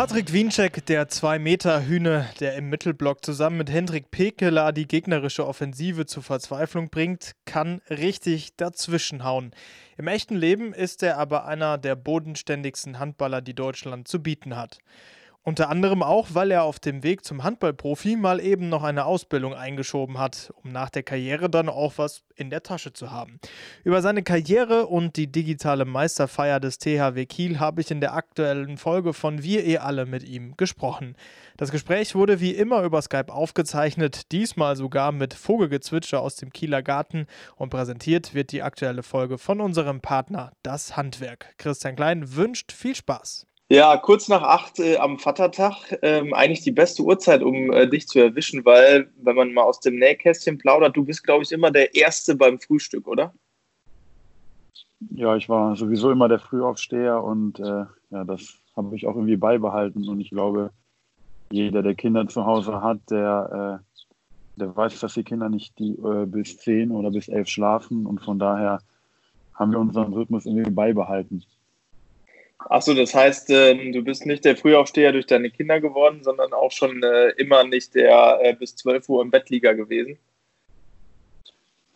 Patrick Wienczek, der 2-Meter-Hühne, der im Mittelblock zusammen mit Hendrik Pekela die gegnerische Offensive zur Verzweiflung bringt, kann richtig dazwischenhauen. Im echten Leben ist er aber einer der bodenständigsten Handballer, die Deutschland zu bieten hat. Unter anderem auch, weil er auf dem Weg zum Handballprofi mal eben noch eine Ausbildung eingeschoben hat, um nach der Karriere dann auch was in der Tasche zu haben. Über seine Karriere und die digitale Meisterfeier des THW Kiel habe ich in der aktuellen Folge von Wir eh alle mit ihm gesprochen. Das Gespräch wurde wie immer über Skype aufgezeichnet, diesmal sogar mit Vogelgezwitscher aus dem Kieler Garten und präsentiert wird die aktuelle Folge von unserem Partner Das Handwerk. Christian Klein wünscht viel Spaß. Ja, kurz nach acht äh, am Vatertag. Ähm, eigentlich die beste Uhrzeit, um äh, dich zu erwischen, weil, wenn man mal aus dem Nähkästchen plaudert, du bist, glaube ich, immer der Erste beim Frühstück, oder? Ja, ich war sowieso immer der Frühaufsteher und äh, ja, das habe ich auch irgendwie beibehalten. Und ich glaube, jeder, der Kinder zu Hause hat, der, äh, der weiß, dass die Kinder nicht die, äh, bis zehn oder bis elf schlafen. Und von daher haben wir unseren Rhythmus irgendwie beibehalten. Achso, das heißt, äh, du bist nicht der Frühaufsteher durch deine Kinder geworden, sondern auch schon äh, immer nicht der äh, bis 12 Uhr im Bettlieger gewesen?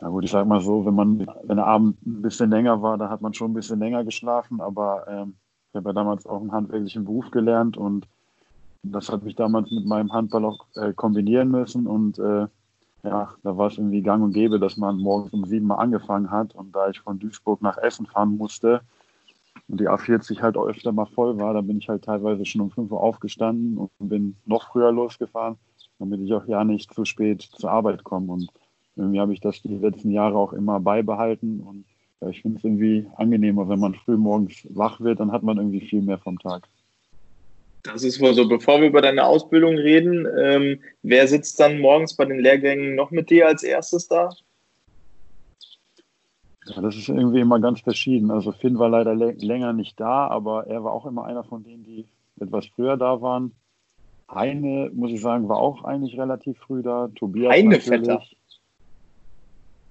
Ja gut, ich sag mal so, wenn man, wenn der Abend ein bisschen länger war, da hat man schon ein bisschen länger geschlafen, aber ähm, ich habe ja damals auch einen handwerklichen Beruf gelernt und das hat mich damals mit meinem Handball auch äh, kombinieren müssen und äh, ja, da war es irgendwie gang und gäbe, dass man morgens um sieben mal angefangen hat und da ich von Duisburg nach Essen fahren musste, und die A40 halt auch öfter mal voll war, dann bin ich halt teilweise schon um 5 Uhr aufgestanden und bin noch früher losgefahren, damit ich auch ja nicht zu spät zur Arbeit komme. Und irgendwie habe ich das die letzten Jahre auch immer beibehalten und ich finde es irgendwie angenehmer, wenn man früh morgens wach wird, dann hat man irgendwie viel mehr vom Tag. Das ist wohl so. Bevor wir über deine Ausbildung reden, ähm, wer sitzt dann morgens bei den Lehrgängen noch mit dir als erstes da? Ja, das ist irgendwie immer ganz verschieden. Also Finn war leider länger nicht da, aber er war auch immer einer von denen, die etwas früher da waren. Heine, muss ich sagen, war auch eigentlich relativ früh da. Tobias Heine Vetter.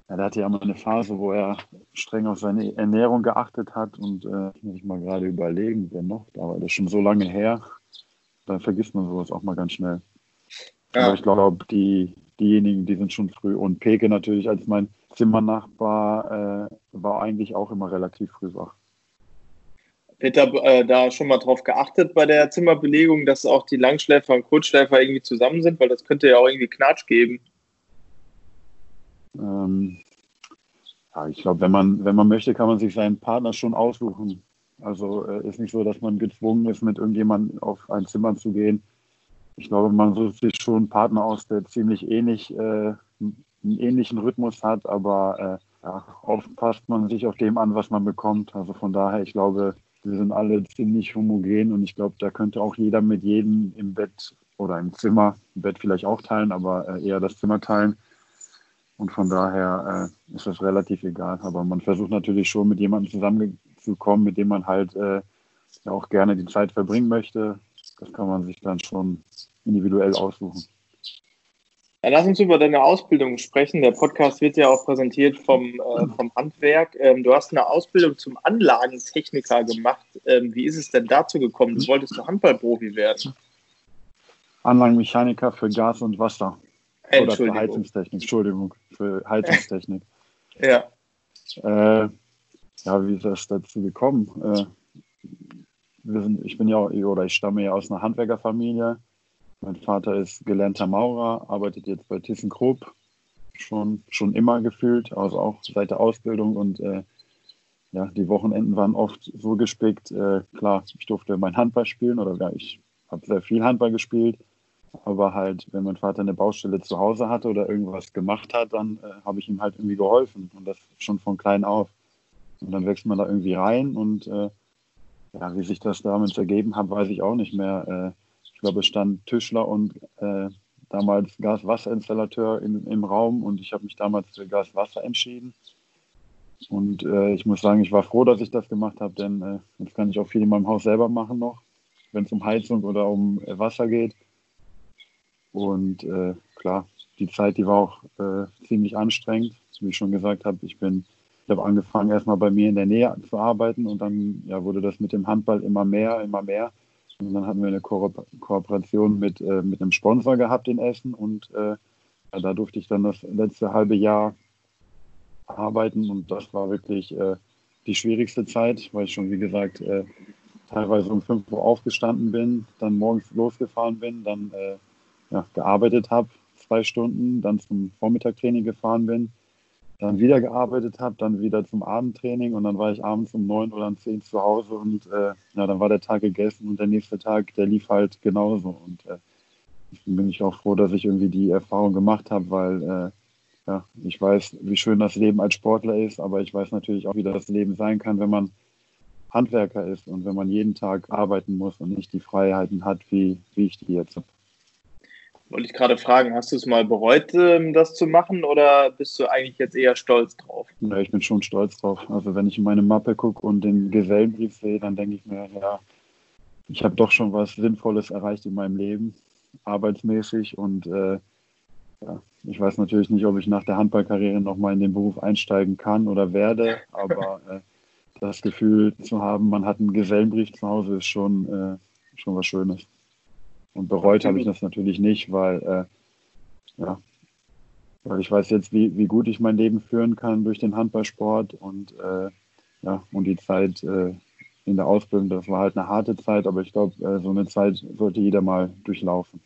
Ja, der hatte ja mal eine Phase, wo er streng auf seine Ernährung geachtet hat und äh, muss ich mal gerade überlegen, wer noch da war. Das ist schon so lange her. Dann vergisst man sowas auch mal ganz schnell. Ja. Aber ich glaube, die, diejenigen, die sind schon früh. Und Peke natürlich als mein Zimmernachbar äh, war eigentlich auch immer relativ früh wach. Peter, äh, da schon mal drauf geachtet bei der Zimmerbelegung, dass auch die Langschläfer und Kurzschläfer irgendwie zusammen sind, weil das könnte ja auch irgendwie Knatsch geben. Ähm, ja, ich glaube, wenn man, wenn man möchte, kann man sich seinen Partner schon aussuchen. Also äh, ist nicht so, dass man gezwungen ist, mit irgendjemandem auf ein Zimmer zu gehen. Ich glaube, man sucht sich schon einen Partner aus, der ziemlich ähnlich äh, einen ähnlichen Rhythmus hat, aber äh, ja, oft passt man sich auf dem an, was man bekommt. Also von daher, ich glaube, wir sind alle ziemlich homogen und ich glaube, da könnte auch jeder mit jedem im Bett oder im Zimmer, im Bett vielleicht auch teilen, aber äh, eher das Zimmer teilen. Und von daher äh, ist das relativ egal. Aber man versucht natürlich schon mit jemandem zusammenzukommen, mit dem man halt äh, auch gerne die Zeit verbringen möchte. Das kann man sich dann schon individuell aussuchen. Ja, lass uns über deine Ausbildung sprechen. Der Podcast wird ja auch präsentiert vom, äh, vom Handwerk. Ähm, du hast eine Ausbildung zum Anlagentechniker gemacht. Ähm, wie ist es denn dazu gekommen? Du wolltest du Handballprofi werden. Anlagenmechaniker für Gas und Wasser. Oder für Heizungstechnik. Entschuldigung, für Heizungstechnik. ja. Äh, ja, wie ist das dazu gekommen? Äh, wir sind, ich bin ja, oder ich stamme ja aus einer Handwerkerfamilie mein Vater ist gelernter Maurer, arbeitet jetzt bei ThyssenKrupp, schon, schon immer gefühlt, also auch seit der Ausbildung und äh, ja, die Wochenenden waren oft so gespickt. Äh, klar, ich durfte mein Handball spielen oder ja, ich habe sehr viel Handball gespielt, aber halt, wenn mein Vater eine Baustelle zu Hause hatte oder irgendwas gemacht hat, dann äh, habe ich ihm halt irgendwie geholfen und das schon von klein auf. Und dann wächst man da irgendwie rein und äh, ja, wie sich das damals ergeben hat, weiß ich auch nicht mehr. Glaube, es stand Tischler und äh, damals Gas-Wasser-Installateur im Raum und ich habe mich damals für Gas-Wasser entschieden. Und äh, ich muss sagen, ich war froh, dass ich das gemacht habe, denn äh, jetzt kann ich auch viel in meinem Haus selber machen noch, wenn es um Heizung oder um äh, Wasser geht. Und äh, klar, die Zeit, die war auch äh, ziemlich anstrengend. Wie ich schon gesagt habe, ich bin, ich habe angefangen erstmal bei mir in der Nähe zu arbeiten und dann ja, wurde das mit dem Handball immer mehr, immer mehr. Und dann hatten wir eine Ko Kooperation mit, äh, mit einem Sponsor gehabt in Essen und äh, da durfte ich dann das letzte halbe Jahr arbeiten und das war wirklich äh, die schwierigste Zeit, weil ich schon, wie gesagt, äh, teilweise um 5 Uhr aufgestanden bin, dann morgens losgefahren bin, dann äh, ja, gearbeitet habe, zwei Stunden, dann zum Vormittagtraining gefahren bin, dann wieder gearbeitet habe, dann wieder zum Abendtraining und dann war ich abends um neun oder um zehn zu Hause und äh, ja, dann war der Tag gegessen und der nächste Tag, der lief halt genauso. Und äh, bin ich auch froh, dass ich irgendwie die Erfahrung gemacht habe, weil äh, ja, ich weiß, wie schön das Leben als Sportler ist, aber ich weiß natürlich auch, wie das Leben sein kann, wenn man Handwerker ist und wenn man jeden Tag arbeiten muss und nicht die Freiheiten hat, wie, wie ich die jetzt habe. Wollte ich gerade fragen, hast du es mal bereut, ähm, das zu machen oder bist du eigentlich jetzt eher stolz drauf? Ja, ich bin schon stolz drauf. Also wenn ich in meine Mappe gucke und den Gesellenbrief sehe, dann denke ich mir, ja, ich habe doch schon was Sinnvolles erreicht in meinem Leben, arbeitsmäßig und äh, ja, ich weiß natürlich nicht, ob ich nach der Handballkarriere nochmal in den Beruf einsteigen kann oder werde, aber äh, das Gefühl zu haben, man hat einen Gesellenbrief zu Hause, ist schon, äh, schon was Schönes. Und bereut habe ich das natürlich nicht, weil, äh, ja, weil ich weiß jetzt, wie, wie gut ich mein Leben führen kann durch den Handballsport und, äh, ja, und die Zeit äh, in der Ausbildung, das war halt eine harte Zeit, aber ich glaube, äh, so eine Zeit sollte jeder mal durchlaufen.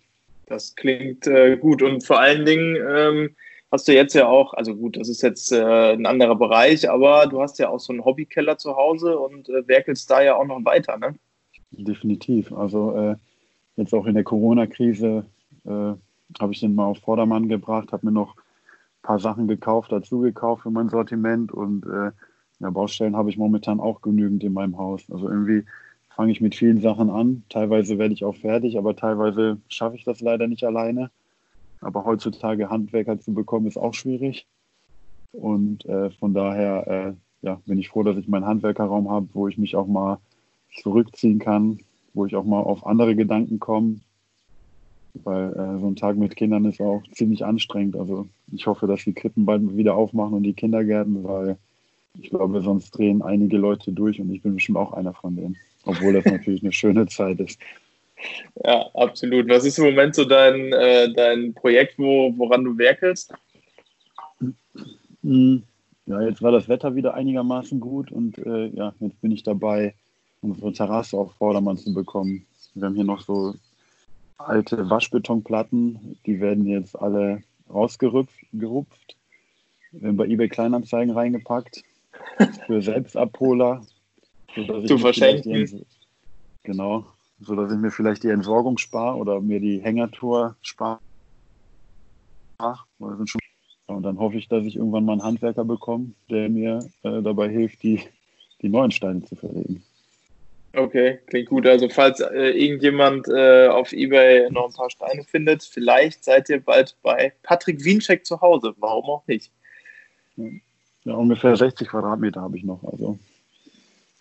Das klingt äh, gut und vor allen Dingen ähm, hast du jetzt ja auch, also gut, das ist jetzt äh, ein anderer Bereich, aber du hast ja auch so einen Hobbykeller zu Hause und äh, werkelst da ja auch noch weiter, ne? Definitiv. Also äh, jetzt auch in der Corona-Krise äh, habe ich den mal auf Vordermann gebracht, habe mir noch ein paar Sachen gekauft, dazu gekauft für mein Sortiment und äh, ja, Baustellen habe ich momentan auch genügend in meinem Haus. Also irgendwie fange ich mit vielen Sachen an. Teilweise werde ich auch fertig, aber teilweise schaffe ich das leider nicht alleine. Aber heutzutage Handwerker zu bekommen, ist auch schwierig. Und äh, von daher äh, ja, bin ich froh, dass ich meinen Handwerkerraum habe, wo ich mich auch mal zurückziehen kann, wo ich auch mal auf andere Gedanken komme. Weil äh, so ein Tag mit Kindern ist auch ziemlich anstrengend. Also ich hoffe, dass die Krippen bald wieder aufmachen und die Kindergärten, weil ich glaube, sonst drehen einige Leute durch und ich bin bestimmt auch einer von denen obwohl das natürlich eine schöne Zeit ist. Ja, absolut. Was ist im Moment so dein, äh, dein Projekt, wo, woran du werkelst? Hm, ja, jetzt war das Wetter wieder einigermaßen gut und äh, ja, jetzt bin ich dabei, unsere Terrasse auf Vordermann zu bekommen. Wir haben hier noch so alte Waschbetonplatten, die werden jetzt alle rausgerupft. werden bei eBay Kleinanzeigen reingepackt für Selbstabholer zu verschenken. genau, so dass ich mir vielleicht die Entsorgung spare oder mir die Hängertour spare. Und dann hoffe ich, dass ich irgendwann mal einen Handwerker bekomme, der mir äh, dabei hilft, die, die neuen Steine zu verlegen. Okay, klingt gut. Also falls äh, irgendjemand äh, auf Ebay noch ein paar Steine findet, vielleicht seid ihr bald bei Patrick Wiencheck zu Hause. Warum auch nicht? Ja, ungefähr 60 Quadratmeter habe ich noch. Also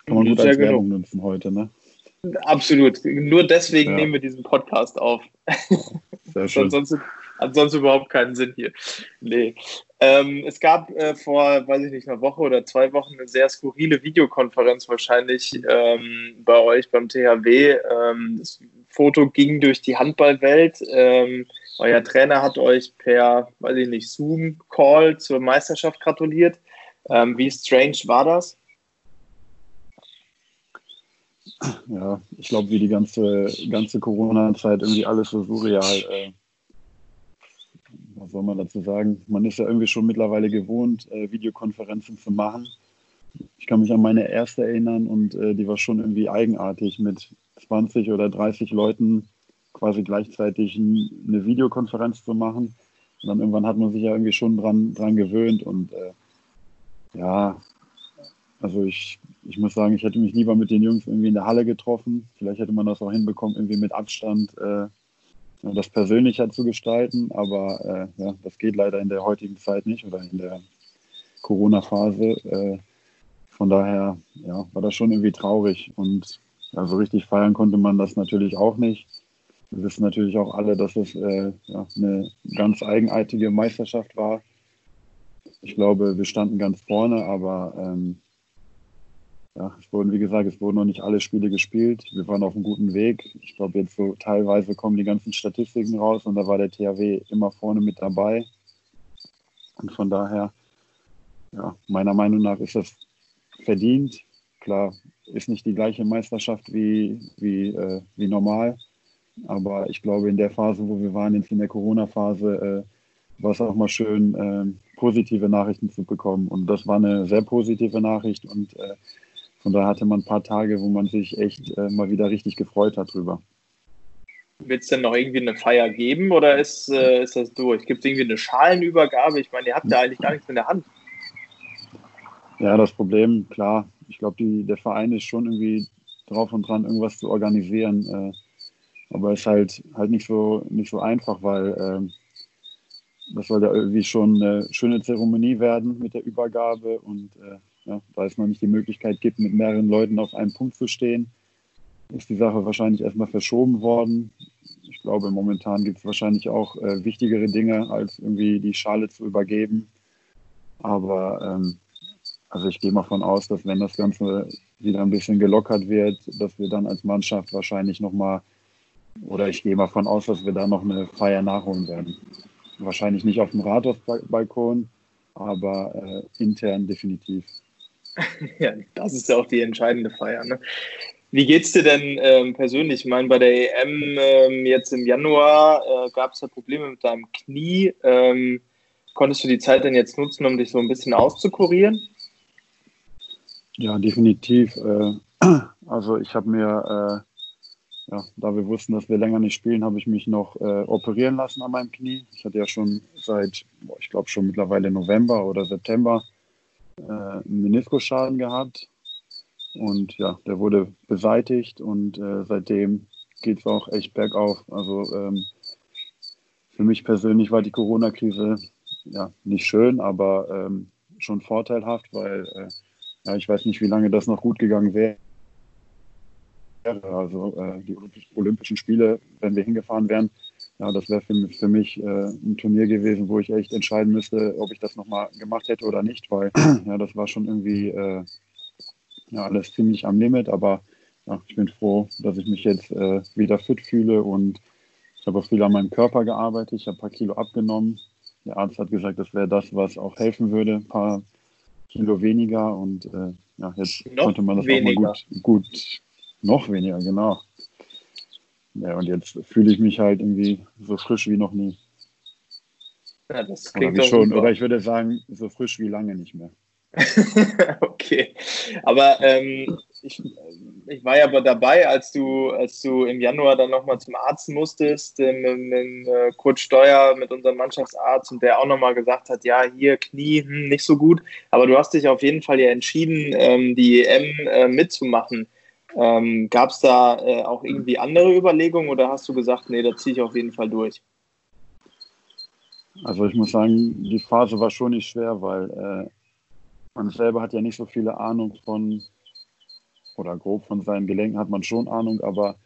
kann man gut als Werbung nutzen heute, ne? Absolut. Nur deswegen ja. nehmen wir diesen Podcast auf. Sehr schön. ansonsten, ansonsten überhaupt keinen Sinn hier. Nee. Ähm, es gab äh, vor, weiß ich nicht, einer Woche oder zwei Wochen eine sehr skurrile Videokonferenz wahrscheinlich ähm, bei euch beim THW. Ähm, das Foto ging durch die Handballwelt. Ähm, euer Trainer hat euch per, weiß ich nicht, Zoom-Call zur Meisterschaft gratuliert. Ähm, wie strange war das? ja, ich glaube, wie die ganze, ganze Corona-Zeit irgendwie alles so surreal. Äh, was soll man dazu sagen? Man ist ja irgendwie schon mittlerweile gewohnt, äh, Videokonferenzen zu machen. Ich kann mich an meine erste erinnern und äh, die war schon irgendwie eigenartig mit 20 oder 30 Leuten quasi gleichzeitig eine Videokonferenz zu machen. Und dann irgendwann hat man sich ja irgendwie schon dran, dran gewöhnt und äh, ja, also ich, ich muss sagen, ich hätte mich lieber mit den Jungs irgendwie in der Halle getroffen. Vielleicht hätte man das auch hinbekommen, irgendwie mit Abstand äh, das persönlicher zu gestalten. Aber äh, ja, das geht leider in der heutigen Zeit nicht oder in der Corona-Phase. Äh, von daher ja, war das schon irgendwie traurig. Und ja, so richtig feiern konnte man das natürlich auch nicht. Wir wissen natürlich auch alle, dass es äh, ja, eine ganz eigenartige Meisterschaft war. Ich glaube, wir standen ganz vorne, aber ähm, ja, es wurden, wie gesagt, es wurden noch nicht alle Spiele gespielt. Wir waren auf einem guten Weg. Ich glaube, jetzt so teilweise kommen die ganzen Statistiken raus und da war der THW immer vorne mit dabei. Und von daher, ja, meiner Meinung nach ist das verdient. Klar, ist nicht die gleiche Meisterschaft wie, wie, äh, wie normal. Aber ich glaube, in der Phase, wo wir waren, jetzt in der Corona-Phase, äh, war es auch mal schön, äh, positive Nachrichten zu bekommen. Und das war eine sehr positive Nachricht. Und äh, von daher hatte man ein paar Tage, wo man sich echt äh, mal wieder richtig gefreut hat drüber. Wird es denn noch irgendwie eine Feier geben oder ist, äh, ist das durch? Gibt es irgendwie eine Schalenübergabe? Ich meine, ihr habt ja eigentlich gar nichts in der Hand. Ja, das Problem, klar, ich glaube, der Verein ist schon irgendwie drauf und dran, irgendwas zu organisieren. Äh, aber es ist halt, halt nicht, so, nicht so einfach, weil äh, das soll ja irgendwie schon eine schöne Zeremonie werden mit der Übergabe und äh, ja, da es noch nicht die Möglichkeit gibt, mit mehreren Leuten auf einem Punkt zu stehen, ist die Sache wahrscheinlich erstmal verschoben worden. Ich glaube, momentan gibt es wahrscheinlich auch äh, wichtigere Dinge, als irgendwie die Schale zu übergeben. Aber ähm, also ich gehe mal von aus, dass wenn das Ganze wieder ein bisschen gelockert wird, dass wir dann als Mannschaft wahrscheinlich nochmal, oder ich gehe mal von aus, dass wir da noch eine Feier nachholen werden. Wahrscheinlich nicht auf dem Rathausbalkon, aber äh, intern definitiv. ja, das ist ja auch die entscheidende Feier. Ne? Wie geht's dir denn ähm, persönlich? Ich meine, bei der EM ähm, jetzt im Januar äh, gab es ja Probleme mit deinem Knie. Ähm, konntest du die Zeit denn jetzt nutzen, um dich so ein bisschen auszukurieren? Ja, definitiv. Äh, also ich habe mir, äh, ja, da wir wussten, dass wir länger nicht spielen, habe ich mich noch äh, operieren lassen an meinem Knie. Ich hatte ja schon seit, ich glaube schon mittlerweile November oder September einen Meniskusschaden gehabt. Und ja, der wurde beseitigt und äh, seitdem geht es auch echt bergauf. Also ähm, für mich persönlich war die Corona-Krise ja nicht schön, aber ähm, schon vorteilhaft, weil äh, ja, ich weiß nicht, wie lange das noch gut gegangen wäre. Also äh, die Olympischen Spiele, wenn wir hingefahren wären, ja, das wäre für, für, mich äh, ein Turnier gewesen, wo ich echt entscheiden müsste, ob ich das nochmal gemacht hätte oder nicht, weil ja, das war schon irgendwie äh, ja, alles ziemlich am Limit, aber ja, ich bin froh, dass ich mich jetzt äh, wieder fit fühle und ich habe auch viel an meinem Körper gearbeitet, ich habe ein paar Kilo abgenommen. Der Arzt hat gesagt, das wäre das, was auch helfen würde, ein paar Kilo weniger und äh, ja, jetzt noch konnte man das weniger. auch mal gut, gut, noch weniger, genau. Ja, und jetzt fühle ich mich halt irgendwie so frisch wie noch nie. Ja, das klingt oder, schon, oder ich würde sagen, so frisch wie lange nicht mehr. okay, aber ähm, ich, ich war ja aber dabei, als du, als du im Januar dann nochmal zum Arzt musstest, äh, mit, mit äh, Kurt Steuer, mit unserem Mannschaftsarzt, und der auch nochmal gesagt hat, ja, hier Knie, hm, nicht so gut, aber du hast dich auf jeden Fall ja entschieden, ähm, die EM äh, mitzumachen. Ähm, Gab es da äh, auch irgendwie andere Überlegungen oder hast du gesagt, nee, da ziehe ich auf jeden Fall durch? Also ich muss sagen, die Phase war schon nicht schwer, weil äh, man selber hat ja nicht so viele Ahnung von, oder grob von seinen Gelenken hat man schon Ahnung, aber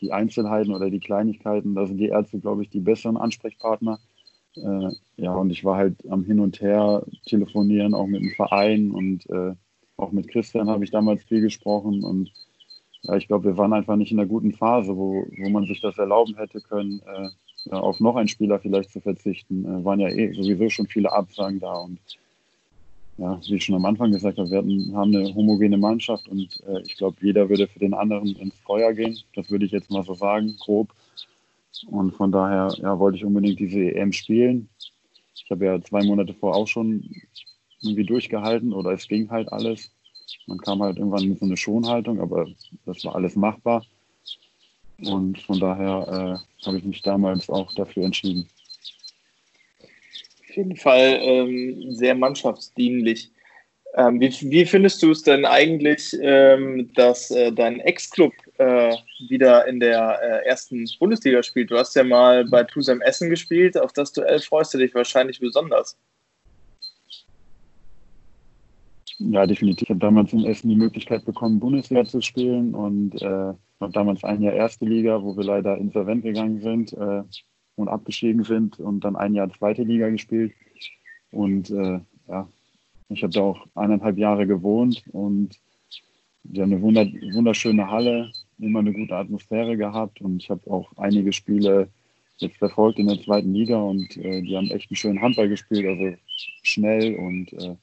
die Einzelheiten oder die Kleinigkeiten, da sind die Ärzte, glaube ich, die besseren Ansprechpartner. Äh, ja, und ich war halt am Hin und Her telefonieren, auch mit dem Verein und äh, auch mit Christian habe ich damals viel gesprochen und ja, ich glaube, wir waren einfach nicht in einer guten Phase, wo, wo man sich das erlauben hätte können, äh, auf noch einen Spieler vielleicht zu verzichten. Äh, waren ja eh sowieso schon viele Absagen da und ja, wie ich schon am Anfang gesagt habe, wir hatten, haben eine homogene Mannschaft und äh, ich glaube, jeder würde für den anderen ins Feuer gehen. Das würde ich jetzt mal so sagen, grob. Und von daher ja, wollte ich unbedingt diese EM spielen. Ich habe ja zwei Monate vor auch schon irgendwie durchgehalten oder es ging halt alles. Man kam halt irgendwann mit so einer Schonhaltung, aber das war alles machbar. Und von daher äh, habe ich mich damals auch dafür entschieden auf jeden Fall ähm, sehr mannschaftsdienlich. Ähm, wie, wie, findest du es denn eigentlich, ähm, dass äh, dein Ex-Club äh, wieder in der äh, ersten Bundesliga spielt? Du hast ja mal bei Tusem Essen gespielt. Auf das Duell freust du dich wahrscheinlich besonders. Ja, definitiv. Ich habe damals in Essen die Möglichkeit bekommen, Bundesliga zu spielen und äh, damals ein Jahr erste Liga, wo wir leider insolvent gegangen sind. Äh, und abgestiegen sind und dann ein Jahr zweite Liga gespielt. Und äh, ja, ich habe da auch eineinhalb Jahre gewohnt und die haben eine wunderschöne Halle, immer eine gute Atmosphäre gehabt und ich habe auch einige Spiele jetzt verfolgt in der zweiten Liga und äh, die haben echt einen schönen Handball gespielt, also schnell und äh,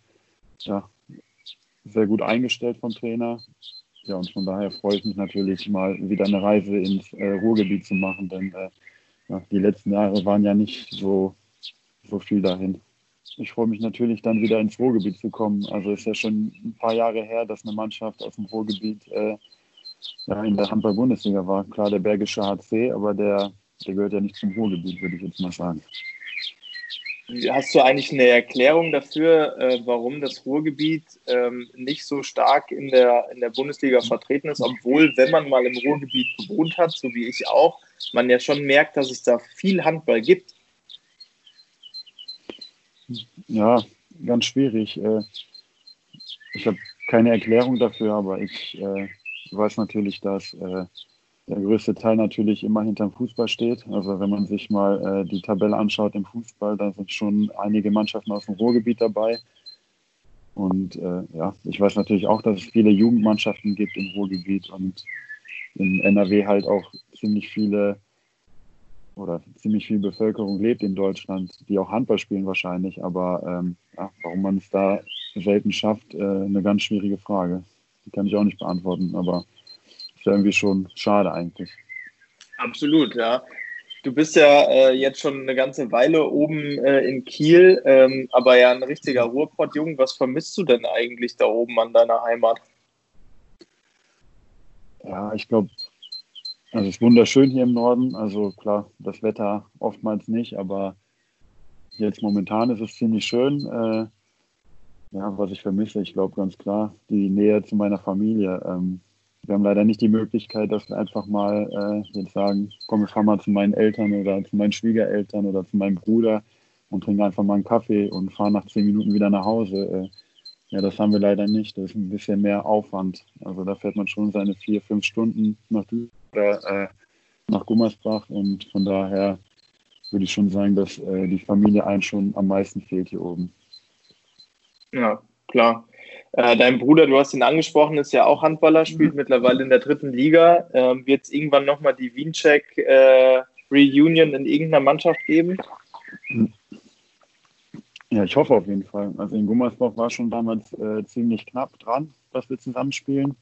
ja, sehr gut eingestellt vom Trainer. Ja, und von daher freue ich mich natürlich mal wieder eine Reise ins äh, Ruhrgebiet zu machen, denn äh, ja, die letzten Jahre waren ja nicht so, so viel dahin. Ich freue mich natürlich dann wieder ins Ruhrgebiet zu kommen. Also ist ja schon ein paar Jahre her, dass eine Mannschaft aus dem Ruhrgebiet äh, ja, in der Handball-Bundesliga war. Klar, der Bergische HC, aber der, der gehört ja nicht zum Ruhrgebiet, würde ich jetzt mal sagen. Hast du eigentlich eine Erklärung dafür, äh, warum das Ruhrgebiet ähm, nicht so stark in der, in der Bundesliga vertreten ist, obwohl, wenn man mal im Ruhrgebiet gewohnt hat, so wie ich auch, man ja schon merkt, dass es da viel Handball gibt? Ja, ganz schwierig. Äh, ich habe keine Erklärung dafür, aber ich äh, weiß natürlich, dass äh, der größte Teil natürlich immer hinterm Fußball steht. Also wenn man sich mal äh, die Tabelle anschaut im Fußball, da sind schon einige Mannschaften aus dem Ruhrgebiet dabei. Und äh, ja, ich weiß natürlich auch, dass es viele Jugendmannschaften gibt im Ruhrgebiet und in NRW halt auch ziemlich viele oder ziemlich viel Bevölkerung lebt in Deutschland, die auch Handball spielen wahrscheinlich. Aber ähm, ja, warum man es da selten schafft, äh, eine ganz schwierige Frage. Die kann ich auch nicht beantworten, aber ja irgendwie schon schade eigentlich. Absolut, ja. Du bist ja äh, jetzt schon eine ganze Weile oben äh, in Kiel, ähm, aber ja ein richtiger Ruhrpott-Jung. Was vermisst du denn eigentlich da oben an deiner Heimat? Ja, ich glaube, also es ist wunderschön hier im Norden. Also klar, das Wetter oftmals nicht, aber jetzt momentan ist es ziemlich schön. Äh, ja, was ich vermisse, ich glaube ganz klar, die Nähe zu meiner Familie. Ähm, wir haben leider nicht die Möglichkeit, dass wir einfach mal äh, jetzt sagen, komm, ich fahre mal zu meinen Eltern oder zu meinen Schwiegereltern oder zu meinem Bruder und trinke einfach mal einen Kaffee und fahre nach zehn Minuten wieder nach Hause. Äh, ja, das haben wir leider nicht. Das ist ein bisschen mehr Aufwand. Also da fährt man schon seine vier, fünf Stunden nach äh, nach Gummersbach und von daher würde ich schon sagen, dass äh, die Familie einen schon am meisten fehlt hier oben. Ja, klar. Äh, dein Bruder, du hast ihn angesprochen, ist ja auch Handballer, spielt mhm. mittlerweile in der dritten Liga. Ähm, Wird es irgendwann nochmal die Wiencheck äh, Reunion in irgendeiner Mannschaft geben? Ja, ich hoffe auf jeden Fall. Also in Gummersbach war schon damals äh, ziemlich knapp dran, dass wir zusammenspielen.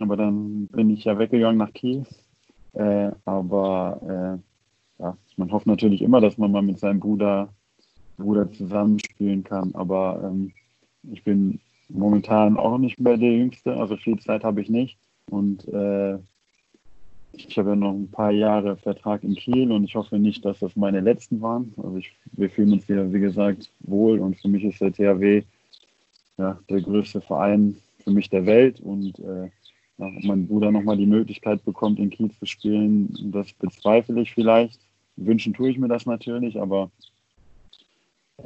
Aber dann bin ich ja weggegangen nach Kiel. Äh, aber äh, ja, man hofft natürlich immer, dass man mal mit seinem Bruder, Bruder zusammenspielen kann. Aber ähm, ich bin momentan auch nicht mehr der Jüngste, also viel Zeit habe ich nicht. Und äh, ich habe ja noch ein paar Jahre Vertrag in Kiel und ich hoffe nicht, dass das meine letzten waren. Also ich, wir fühlen uns hier, wie gesagt, wohl und für mich ist der THW ja, der größte Verein für mich der Welt und äh, ja, ob mein Bruder nochmal die Möglichkeit bekommt, in Kiel zu spielen, das bezweifle ich vielleicht. Wünschen tue ich mir das natürlich, aber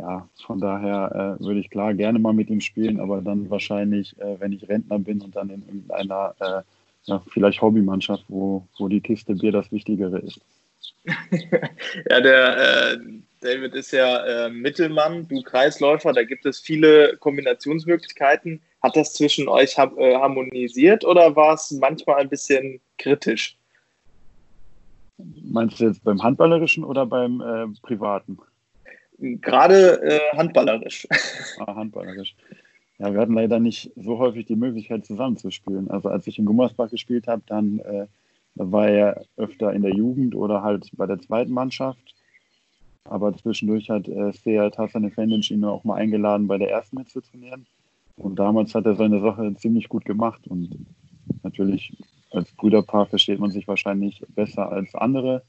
ja, von daher äh, würde ich klar gerne mal mit ihm spielen, aber dann wahrscheinlich, äh, wenn ich Rentner bin und dann in irgendeiner, äh, ja, vielleicht Hobbymannschaft, wo, wo die Kiste Bier das Wichtigere ist. ja, der äh, David ist ja äh, Mittelmann, du Kreisläufer, da gibt es viele Kombinationsmöglichkeiten. Hat das zwischen euch ha äh, harmonisiert oder war es manchmal ein bisschen kritisch? Meinst du jetzt beim Handballerischen oder beim Privaten? Gerade äh, handballerisch. Ah, handballerisch. Ja, wir hatten leider nicht so häufig die Möglichkeit zusammenzuspielen. Also als ich in Gummersbach gespielt habe, dann äh, war er öfter in der Jugend oder halt bei der zweiten Mannschaft. Aber zwischendurch hat äh, Seat Hassan Efendic ihn auch mal eingeladen, bei der ersten mitzutrainieren. Und damals hat er seine Sache ziemlich gut gemacht. Und natürlich als Brüderpaar versteht man sich wahrscheinlich besser als andere.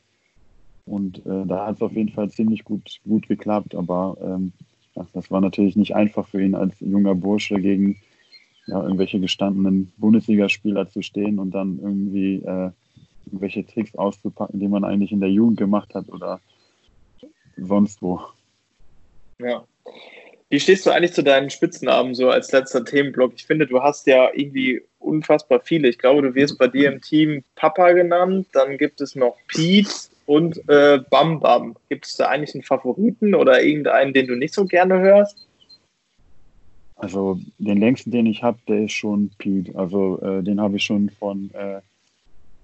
Und äh, da hat es auf jeden Fall ziemlich gut, gut geklappt. Aber ähm, ja, das war natürlich nicht einfach für ihn als junger Bursche gegen ja, irgendwelche gestandenen Bundesligaspieler zu stehen und dann irgendwie äh, irgendwelche Tricks auszupacken, die man eigentlich in der Jugend gemacht hat oder sonst wo. Ja. Wie stehst du eigentlich zu deinen Spitznamen so als letzter Themenblock? Ich finde, du hast ja irgendwie unfassbar viele. Ich glaube, du wirst bei dir im Team Papa genannt, dann gibt es noch Pete, und äh, Bam Bam. Gibt es da eigentlich einen Favoriten oder irgendeinen, den du nicht so gerne hörst? Also den längsten, den ich habe, der ist schon Pete. Also äh, den habe ich schon von, äh,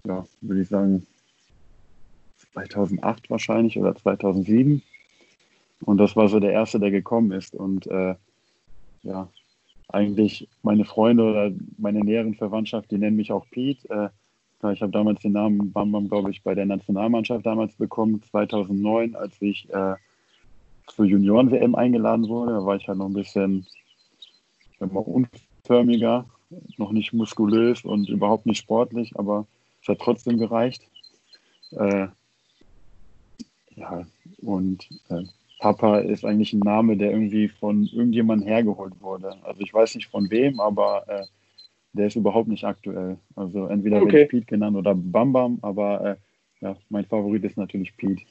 ja, würde ich sagen, 2008 wahrscheinlich oder 2007. Und das war so der erste, der gekommen ist. Und äh, ja, eigentlich meine Freunde oder meine näheren Verwandtschaft, die nennen mich auch Pete. Ich habe damals den Namen Bam Bam, glaube ich, bei der Nationalmannschaft damals bekommen, 2009, als ich äh, zur Junioren-WM eingeladen wurde. Da war ich halt noch ein bisschen mal, unförmiger, noch nicht muskulös und überhaupt nicht sportlich, aber es hat trotzdem gereicht. Äh, ja, und äh, Papa ist eigentlich ein Name, der irgendwie von irgendjemandem hergeholt wurde. Also ich weiß nicht von wem, aber äh, der ist überhaupt nicht aktuell. Also entweder okay. werde ich Pete genannt oder Bam Bam, aber äh, ja, mein Favorit ist natürlich Pete.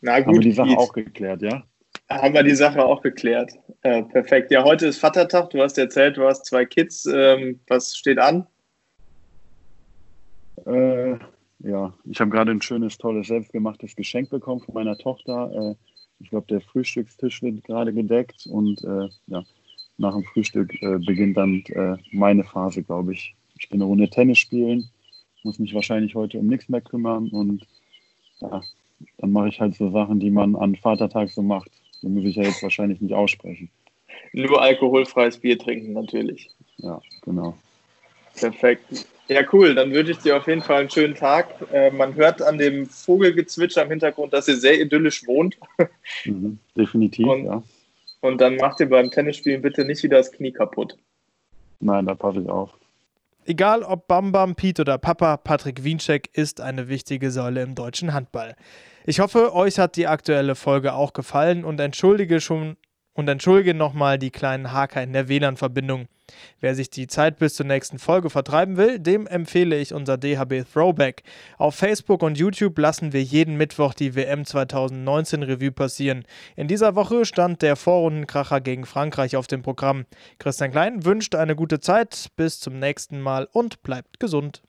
Na gut, Haben wir die Sache Pete. auch geklärt, ja? Haben wir die Sache auch geklärt. Äh, perfekt. Ja, heute ist Vatertag. Du hast erzählt, du hast zwei Kids. Ähm, was steht an? Äh, ja, ich habe gerade ein schönes, tolles, selbstgemachtes Geschenk bekommen von meiner Tochter. Äh, ich glaube, der Frühstückstisch wird gerade gedeckt und äh, ja, nach dem Frühstück äh, beginnt dann äh, meine Phase, glaube ich. Ich bin eine Runde Tennis spielen, muss mich wahrscheinlich heute um nichts mehr kümmern und ja, dann mache ich halt so Sachen, die man an Vatertag so macht. Die muss ich ja jetzt wahrscheinlich nicht aussprechen. Nur alkoholfreies Bier trinken, natürlich. Ja, genau. Perfekt. Ja, cool. Dann wünsche ich dir auf jeden Fall einen schönen Tag. Äh, man hört an dem Vogelgezwitscher im Hintergrund, dass ihr sehr idyllisch wohnt. Mhm, definitiv, und, ja. Und dann macht ihr beim Tennisspielen bitte nicht wieder das Knie kaputt. Nein, da passe ich auf. Egal ob Bam Bam, Piet oder Papa, Patrick Wiencheck ist eine wichtige Säule im deutschen Handball. Ich hoffe, euch hat die aktuelle Folge auch gefallen und entschuldige schon und entschuldige nochmal die kleinen Haker in der WLAN-Verbindung. Wer sich die Zeit bis zur nächsten Folge vertreiben will, dem empfehle ich unser DHB Throwback. Auf Facebook und YouTube lassen wir jeden Mittwoch die WM 2019 Revue passieren. In dieser Woche stand der Vorrundenkracher gegen Frankreich auf dem Programm. Christian Klein wünscht eine gute Zeit, bis zum nächsten Mal und bleibt gesund.